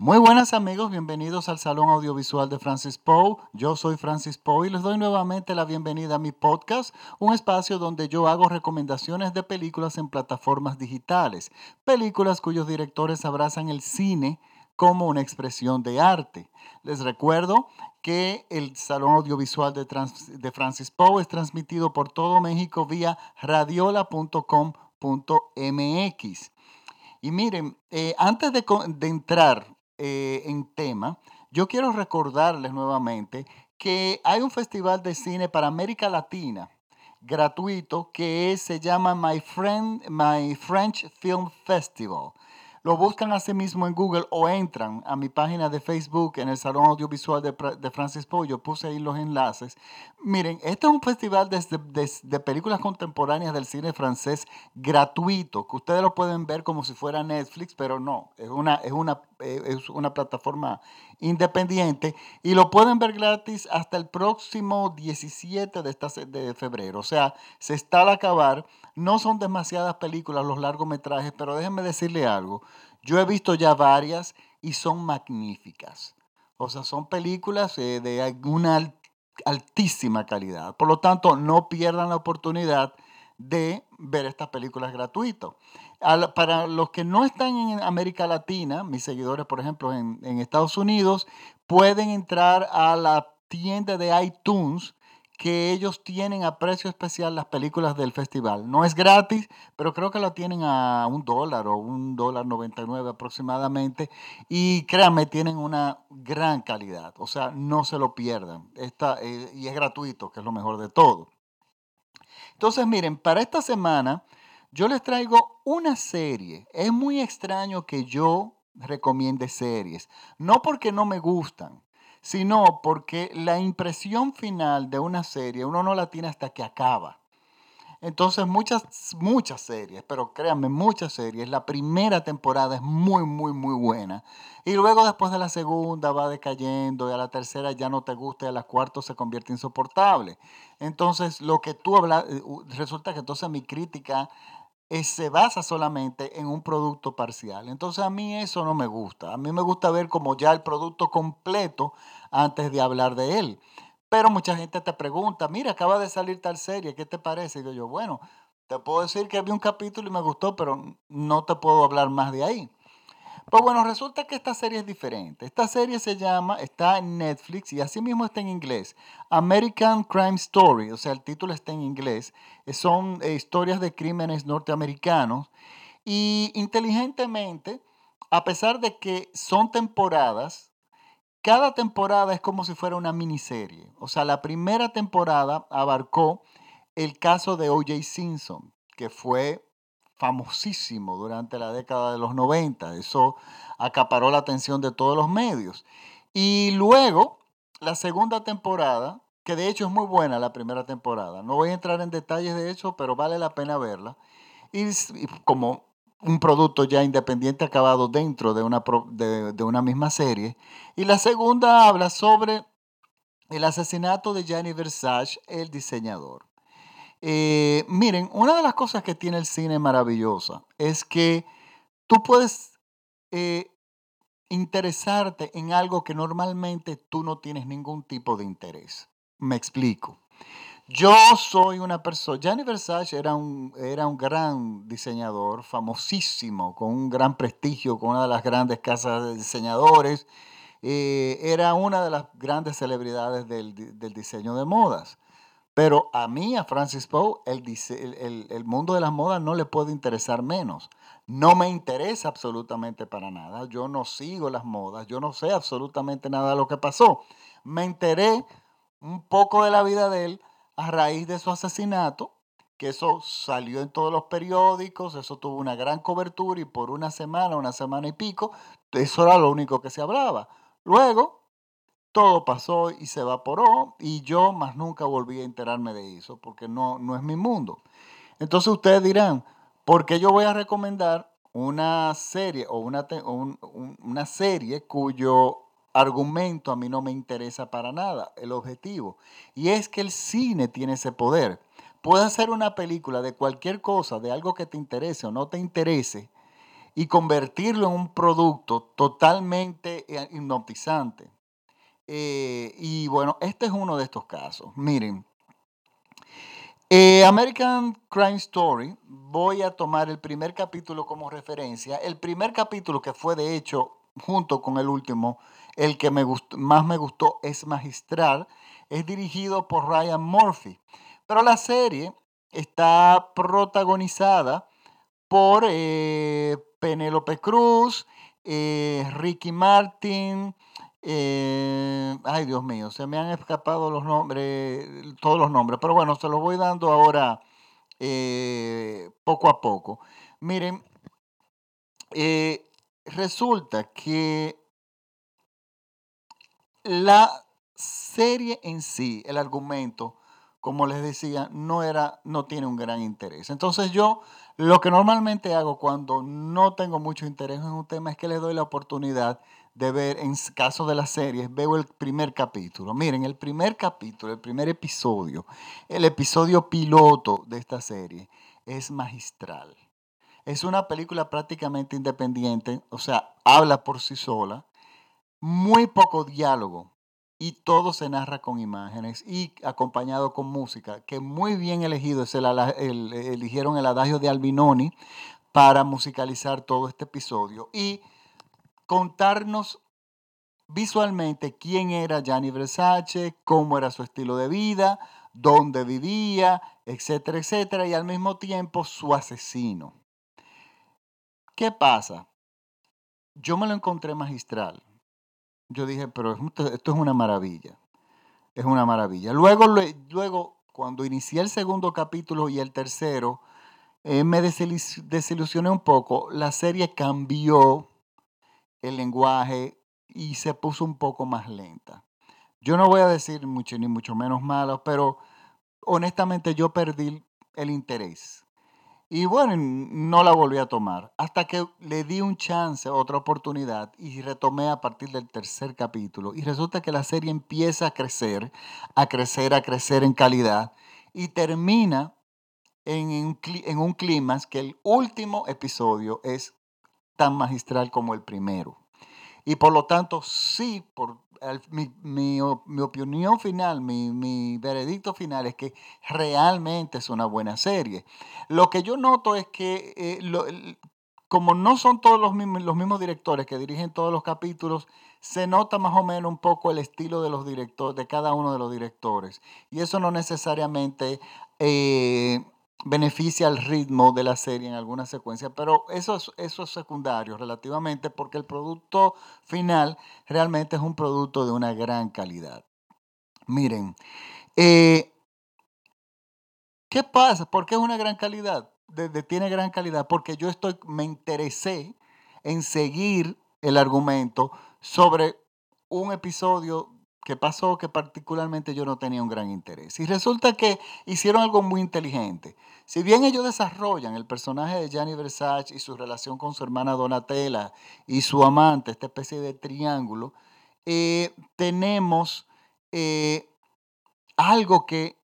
Muy buenas amigos, bienvenidos al Salón Audiovisual de Francis Poe. Yo soy Francis Poe y les doy nuevamente la bienvenida a mi podcast, un espacio donde yo hago recomendaciones de películas en plataformas digitales, películas cuyos directores abrazan el cine como una expresión de arte. Les recuerdo que el Salón Audiovisual de, Francis Poe es transmitido por todo México vía radiola.com.mx. Y miren, eh, antes de entrar eh, en tema, yo quiero recordarles nuevamente que hay un festival de cine para América Latina gratuito que se llama My, French Film Festival. Lo buscan así mismo en Google o entran a mi página de Facebook en el Salón Audiovisual de, Francis Poe. Yo puse ahí los enlaces. Miren, este es un festival de, películas contemporáneas del cine francés gratuito, que ustedes lo pueden ver como si fuera Netflix, pero no, es una, es una, es una plataforma independiente y lo pueden ver gratis hasta el próximo 17 de, esta, de febrero. O sea, se está al acabar. No son demasiadas películas los largometrajes, pero déjenme decirle algo. Yo he visto ya varias y son magníficas. O sea, son películas eh, de una altísima calidad. Por lo tanto, no pierdan la oportunidad de ver estas películas gratuitas. Para los que no están en América Latina, mis seguidores, por ejemplo, en, Estados Unidos, pueden entrar a la tienda de iTunes que ellos tienen a precio especial las películas del festival. No es gratis, pero creo que lo tienen a un dólar o un dólar 99 aproximadamente. Y créanme, tienen una gran calidad. O sea, no se lo pierdan. Eh, y es gratuito, que es lo mejor de todo. Entonces, miren, para esta semana yo les traigo una serie. Es muy extraño que yo recomiende series. No porque no me gustan sino porque la impresión final de una serie uno no la tiene hasta que acaba. Entonces muchas, muchas series, pero créanme, muchas series, la primera temporada es muy, muy, muy buena. Y luego después de la segunda va decayendo y a la tercera ya no te gusta y a la cuarta se convierte insoportable. Entonces lo que tú hablas, eh, resulta que entonces mi crítica se basa solamente en un producto parcial. Entonces a mí eso no me gusta. A mí me gusta ver como ya el producto completo antes de hablar de él. Pero mucha gente te pregunta, mira, acaba de salir tal serie, ¿qué te parece? Y yo, bueno, te puedo decir que vi un capítulo y me gustó, pero no te puedo hablar más de ahí. Pues bueno, resulta que esta serie es diferente. Esta serie se llama, está en Netflix y así mismo está en inglés. American Crime Story, o sea, el título está en inglés. Son eh, historias de crímenes norteamericanos. Y inteligentemente, a pesar de que son temporadas, cada temporada es como si fuera una miniserie. O sea, la primera temporada abarcó el caso de O.J. Simpson, que fue famosísimo durante la década de los 90. Eso acaparó la atención de todos los medios. Y luego, la segunda temporada, que de hecho es muy buena la primera temporada. No voy a entrar en detalles de eso, pero vale la pena verla. Y, como un producto ya independiente acabado dentro de una, de, de una misma serie. Y la segunda habla sobre el asesinato de Gianni Versace, el diseñador. Eh, miren, una de las cosas que tiene el cine maravillosa es que tú puedes eh, interesarte en algo que normalmente tú no tienes ningún tipo de interés. Me explico. Yo soy una persona, Gianni Versace era un, era un gran diseñador, famosísimo, con un gran prestigio, con una de las grandes casas de diseñadores. Eh, era una de las grandes celebridades del, del diseño de modas. Pero a mí, a Francis Poe, el, el, el, mundo de las modas no le puede interesar menos. No me interesa absolutamente para nada. Yo no sigo las modas. Yo no sé absolutamente nada de lo que pasó. Me enteré un poco de la vida de él a raíz de su asesinato, que eso salió en todos los periódicos, eso tuvo una gran cobertura y por una semana, una semana y pico, eso era lo único que se hablaba. Luego, todo pasó y se evaporó y yo más nunca volví a enterarme de eso porque no, no es mi mundo. Entonces ustedes dirán, ¿por qué yo voy a recomendar una serie o una, una serie cuyo argumento a mí no me interesa para nada, el objetivo? Y es que el cine tiene ese poder. Puede hacer una película de cualquier cosa, de algo que te interese o no te interese, y convertirlo en un producto totalmente eh, hipnotizante. Eh, y bueno, este es uno de estos casos. Miren, eh, American Crime Story, voy a tomar el primer capítulo como referencia. El primer capítulo que fue de hecho, junto con el último, el que más me gustó es magistral, es dirigido por Ryan Murphy. Pero la serie está protagonizada por eh, Penélope Cruz, Ricky Martin, eh, ay Dios mío, se me han escapado los nombres, todos los nombres, pero bueno, se los voy dando ahora poco a poco. Miren, resulta que la serie en sí, el argumento, como les decía, no era, no tiene un gran interés. Entonces yo lo que normalmente hago cuando no tengo mucho interés en un tema es que le doy la oportunidad de ver, en caso de las series, veo el primer capítulo. Miren, el primer capítulo, el primer episodio, el episodio piloto de esta serie es magistral. Es una película prácticamente independiente, o sea, habla por sí sola, muy poco diálogo, y todo se narra con imágenes y acompañado con música, que muy bien elegido, eligieron el adagio de Albinoni para musicalizar todo este episodio y contarnos visualmente quién era Gianni Versace, cómo era su estilo de vida, dónde vivía, etcétera, etcétera, y al mismo tiempo su asesino. ¿Qué pasa? Yo me lo encontré magistral yo dije, pero esto es una maravilla. Es una maravilla. Luego, luego cuando inicié el segundo capítulo y el tercero, eh, me desilusioné un poco. La serie cambió el lenguaje y se puso un poco más lenta. Yo no voy a decir mucho ni mucho menos malo, pero honestamente yo perdí el interés. Y bueno, no la volví a tomar. Hasta que le di un chance, otra oportunidad, y retomé a partir del tercer capítulo. Y resulta que la serie empieza a crecer, a crecer, a crecer en calidad, y termina en, un, en un clima que el último episodio es tan magistral como el primero. Y por lo tanto, sí, por mi, opinión final, mi, veredicto final es que realmente es una buena serie. Lo que yo noto es que eh, como no son todos los mismos, los mismos directores que dirigen todos los capítulos, se nota más o menos un poco el estilo de los directores, de cada uno de los directores. Y eso no necesariamente eh, beneficia el ritmo de la serie en alguna secuencia, pero eso es, eso es secundario relativamente porque el producto final realmente es un producto de una gran calidad. Miren, eh, ¿qué pasa? ¿Por qué es una gran calidad? tiene gran calidad porque yo estoy, me interesé en seguir el argumento sobre un episodio que pasó que particularmente yo no tenía un gran interés. Y resulta que hicieron algo muy inteligente. Si bien ellos desarrollan el personaje de Gianni Versace y su relación con su hermana Donatella y su amante, esta especie de triángulo, eh, tenemos eh, algo que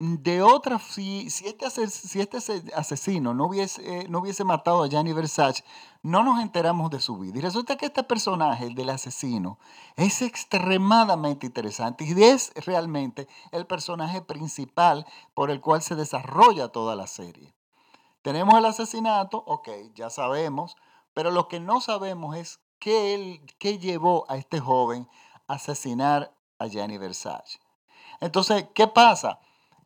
de otra, si, este, este asesino no hubiese, no hubiese matado a Gianni Versace, no nos enteramos de su vida. Y resulta que este personaje, el del asesino, es extremadamente interesante y es realmente el personaje principal por el cual se desarrolla toda la serie. Tenemos el asesinato, ok, ya sabemos, pero lo que no sabemos es qué, él, qué llevó a este joven a asesinar a Gianni Versace. Entonces, ¿qué pasa?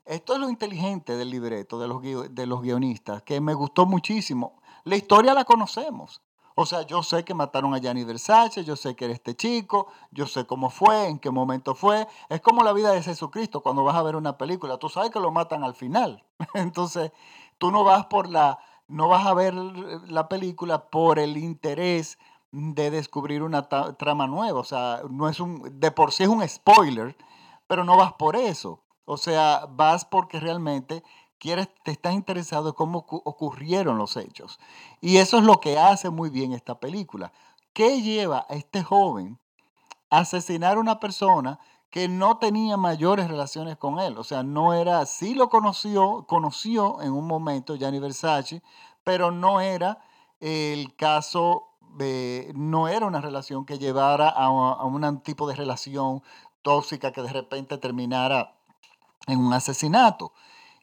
Esto es lo inteligente del libreto, de los, de los guionistas, que me gustó muchísimo. La historia la conocemos. O sea, yo sé que mataron a Gianni Versace, yo sé que era este chico, yo sé cómo fue, en qué momento fue. Es como la vida de Jesucristo cuando vas a ver una película. Tú sabes que lo matan al final. Entonces, tú no vas por la, no vas a ver la película por el interés de descubrir una trama nueva. O sea, no es un, de por sí es un spoiler, pero no vas por eso. O sea, vas porque realmente quieres, te estás interesado en cómo ocurrieron los hechos. Y eso es lo que hace muy bien esta película. ¿Qué lleva a este joven a asesinar a una persona que no tenía mayores relaciones con él? O sea, no era, sí lo conoció, conoció en un momento Gianni Versace, pero no era el caso no era una relación que llevara a, a un tipo de relación tóxica que de repente terminara en un asesinato.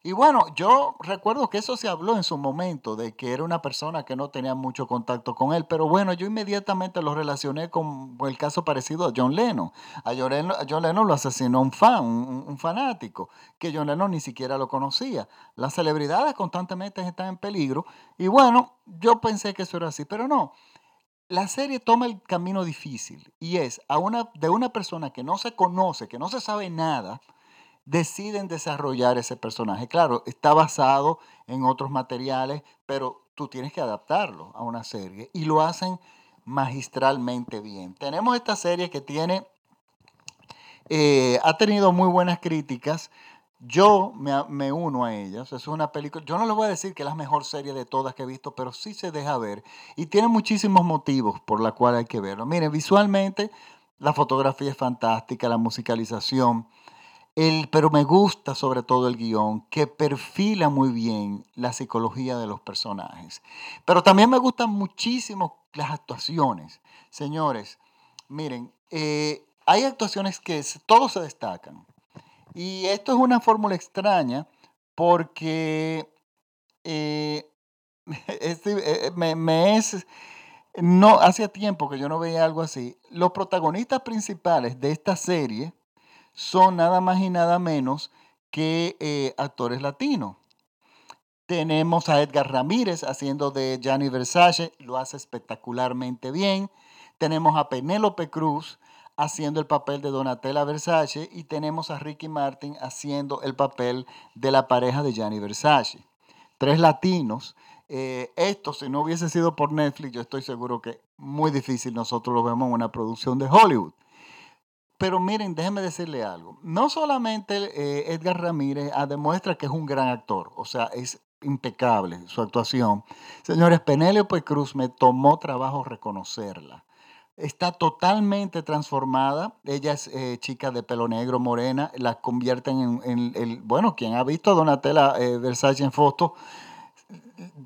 Y bueno, yo recuerdo que eso se habló en su momento, de que era una persona que no tenía mucho contacto con él, pero bueno, yo inmediatamente lo relacioné con el caso parecido a John Lennon. A John Lennon, lo asesinó un fan, un, fanático, que John Lennon ni siquiera lo conocía. Las celebridades constantemente están en peligro y bueno, yo pensé que eso era así, pero no. La serie toma el camino difícil y es a una, de una persona que no se conoce, que no se sabe nada, deciden desarrollar ese personaje. Claro, está basado en otros materiales, pero tú tienes que adaptarlo a una serie y lo hacen magistralmente bien. Tenemos esta serie que tiene, eh, ha tenido muy buenas críticas. Yo me, uno a ellas. Es una película. Yo no les voy a decir que es la mejor serie de todas que he visto, pero sí se deja ver. Y tiene muchísimos motivos por los cuales hay que verlo. Miren, visualmente la fotografía es fantástica, la musicalización pero me gusta sobre todo el guion, que perfila muy bien la psicología de los personajes. Pero también me gustan muchísimo las actuaciones. Señores, miren, eh, hay actuaciones que todos se destacan. Y esto es una fórmula extraña porque eh, eh, me, me es... No, hacía tiempo que yo no veía algo así. Los protagonistas principales de esta serie son nada más y nada menos que eh, actores latinos. Tenemos a Edgar Ramírez haciendo de Gianni Versace, lo hace espectacularmente bien. Tenemos a Penélope Cruz haciendo el papel de Donatella Versace y tenemos a Ricky Martin haciendo el papel de la pareja de Gianni Versace. Tres latinos. Eh, esto, si no hubiese sido por Netflix, yo estoy seguro que muy difícil nosotros lo vemos en una producción de Hollywood. Pero miren, déjenme decirle algo. No solamente eh, Edgar Ramírez ah, demuestra que es un gran actor, o sea, es impecable su actuación. Señores, Penélope Cruz me tomó trabajo reconocerla. Está totalmente transformada. Ella es eh, chica de pelo negro, morena. La convierten en, el, bueno, quien ha visto a Donatella eh, Versace en fotos,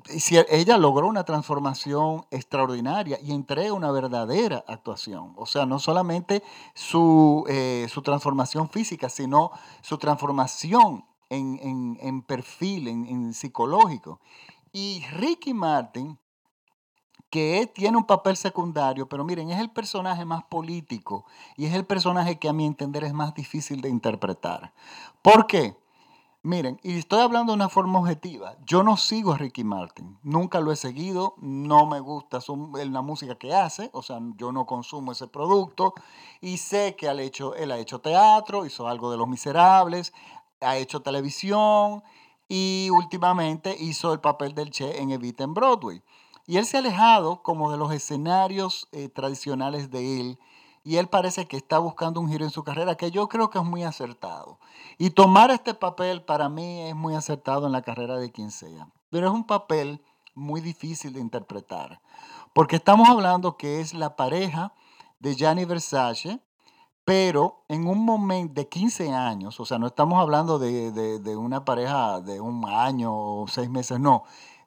si ella logró una transformación extraordinaria y entrega una verdadera actuación. O sea, no solamente su, eh, transformación física, sino su transformación en, perfil, en, psicológico. Y Ricky Martin, que tiene un papel secundario, pero miren, es el personaje más político y es el personaje que a mi entender es más difícil de interpretar. ¿Por qué? Miren, y estoy hablando de una forma objetiva. Yo no sigo a Ricky Martin. Nunca lo he seguido. No me gusta la música que hace. O sea, yo no consumo ese producto. Y sé que hecho, él ha hecho teatro, hizo algo de Los Miserables, ha hecho televisión y últimamente hizo el papel del Che en Evita en Broadway. Y él se ha alejado como de los escenarios eh, tradicionales de él y él parece que está buscando un giro en su carrera que yo creo que es muy acertado. Y tomar este papel para mí es muy acertado en la carrera de quien sea. Pero es un papel muy difícil de interpretar, porque estamos hablando que es la pareja de Gianni Versace, pero en un momento de 15 años, o sea, no estamos hablando de, de una pareja de un año o seis meses, no,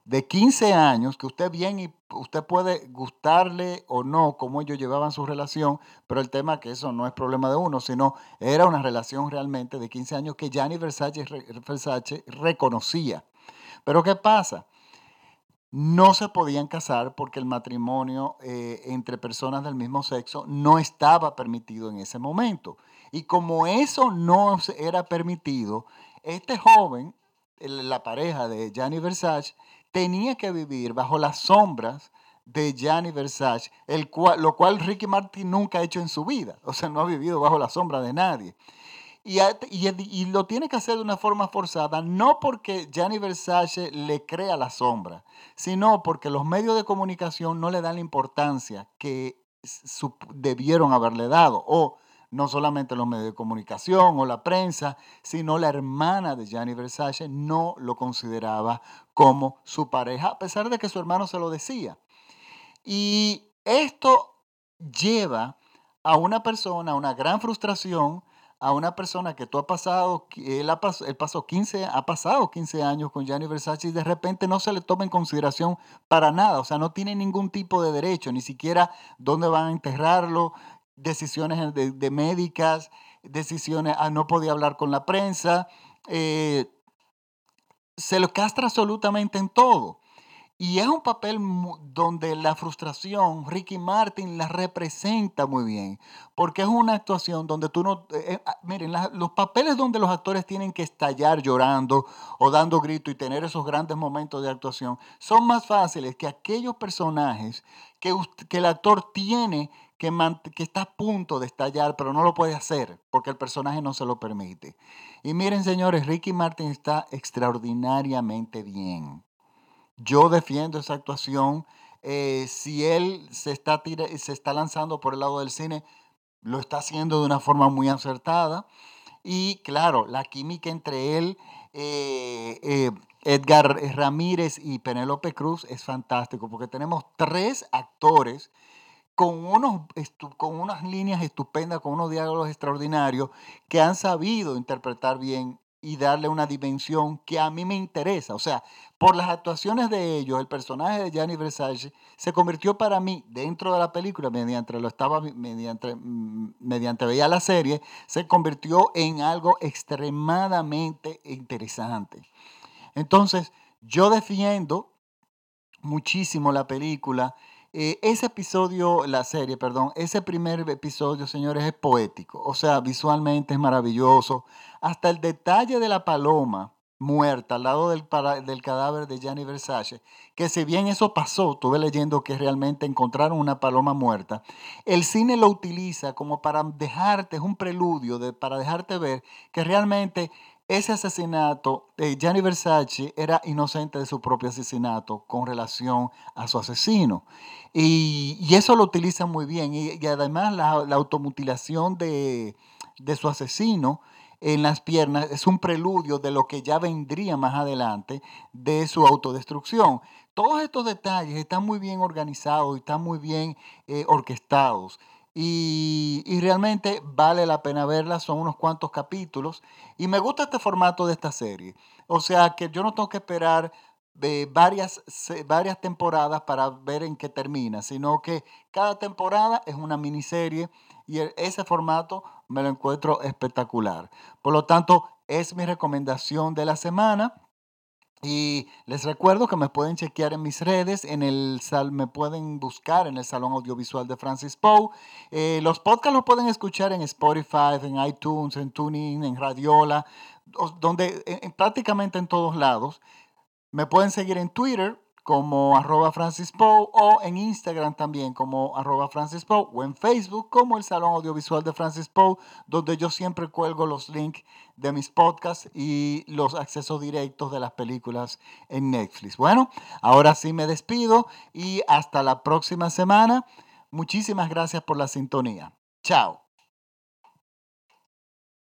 de 15 años, que usted bien y usted puede gustarle o no cómo ellos llevaban su relación, pero el tema es que eso no es problema de uno, sino era una relación realmente de 15 años que Gianni Versace, Versace reconocía. Pero ¿qué pasa? No se podían casar porque el matrimonio eh, entre personas del mismo sexo no estaba permitido en ese momento. Y como eso no era permitido, este joven, la pareja de Gianni Versace, tenía que vivir bajo las sombras de Gianni Versace, el cual, lo cual Ricky Martin nunca ha hecho en su vida. O sea, no ha vivido bajo la sombra de nadie. Y, y, lo tiene que hacer de una forma forzada, no porque Gianni Versace le crea la sombra, sino porque los medios de comunicación no le dan la importancia que debieron haberle dado. O no solamente los medios de comunicación o la prensa, sino la hermana de Gianni Versace no lo consideraba como su pareja, a pesar de que su hermano se lo decía. Y esto lleva a una persona a una gran frustración, a una persona que tú has pasado, él, ha, él pasó 15, ha pasado 15 años con Gianni Versace y de repente no se le toma en consideración para nada, o sea, no tiene ningún tipo de derecho, ni siquiera dónde van a enterrarlo, decisiones de, médicas, decisiones, ah, no podía hablar con la prensa, eh, se lo castra absolutamente en todo. Y es un papel donde la frustración, Ricky Martin la representa muy bien, porque es una actuación donde tú no... Eh, eh, ah, miren, los papeles donde los actores tienen que estallar llorando o dando grito y tener esos grandes momentos de actuación son más fáciles que aquellos personajes que, que el actor tiene que, está a punto de estallar, pero no lo puede hacer porque el personaje no se lo permite. Y miren, señores, Ricky Martin está extraordinariamente bien. Yo defiendo esa actuación. Eh, si él se está, se está lanzando por el lado del cine, lo está haciendo de una forma muy acertada. Y claro, la química entre él, eh, eh, Edgar Ramírez y Penélope Cruz es fantástico porque tenemos tres actores con, unos, con unas líneas estupendas, con unos diálogos extraordinarios que han sabido interpretar bien y darle una dimensión que a mí me interesa. O sea, por las actuaciones de ellos, el personaje de Gianni Versace se convirtió para mí dentro de la película, mediante lo estaba, mediante, mm, mediante veía la serie, se convirtió en algo extremadamente interesante. Entonces, yo defiendo muchísimo la película eh, ese episodio, la serie, perdón, ese primer episodio, señores, es poético. O sea, visualmente es maravilloso. Hasta el detalle de la paloma muerta al lado del, del cadáver de Gianni Versace, que si bien eso pasó, estuve leyendo que realmente encontraron una paloma muerta, el cine lo utiliza como para dejarte, es un preludio de, para dejarte ver que realmente ese asesinato, de Gianni Versace era inocente de su propio asesinato con relación a su asesino. Y, eso lo utiliza muy bien. Y, además la, automutilación de, su asesino en las piernas es un preludio de lo que ya vendría más adelante de su autodestrucción. Todos estos detalles están muy bien organizados y están muy bien eh, orquestados. Y, realmente vale la pena verla, son unos cuantos capítulos. Y me gusta este formato de esta serie. O sea que yo no tengo que esperar eh, varias, varias temporadas para ver en qué termina, sino que cada temporada es una miniserie y e, ese formato me lo encuentro espectacular. Por lo tanto, es mi recomendación de la semana. Y les recuerdo que me pueden chequear en mis redes, en el sal, me pueden buscar en el Salón Audiovisual de Francis Poe. Eh, los podcasts los pueden escuchar en Spotify, en iTunes, en TuneIn, en Radiola, donde prácticamente en todos lados. Me pueden seguir en Twitter como arroba Francis Poe o en Instagram también como arroba Francis Poe o en Facebook como el Salón Audiovisual de Francis Poe, donde yo siempre cuelgo los links de mis podcasts y los accesos directos de las películas en Netflix. Bueno, ahora sí me despido y hasta la próxima semana. Muchísimas gracias por la sintonía. Chao.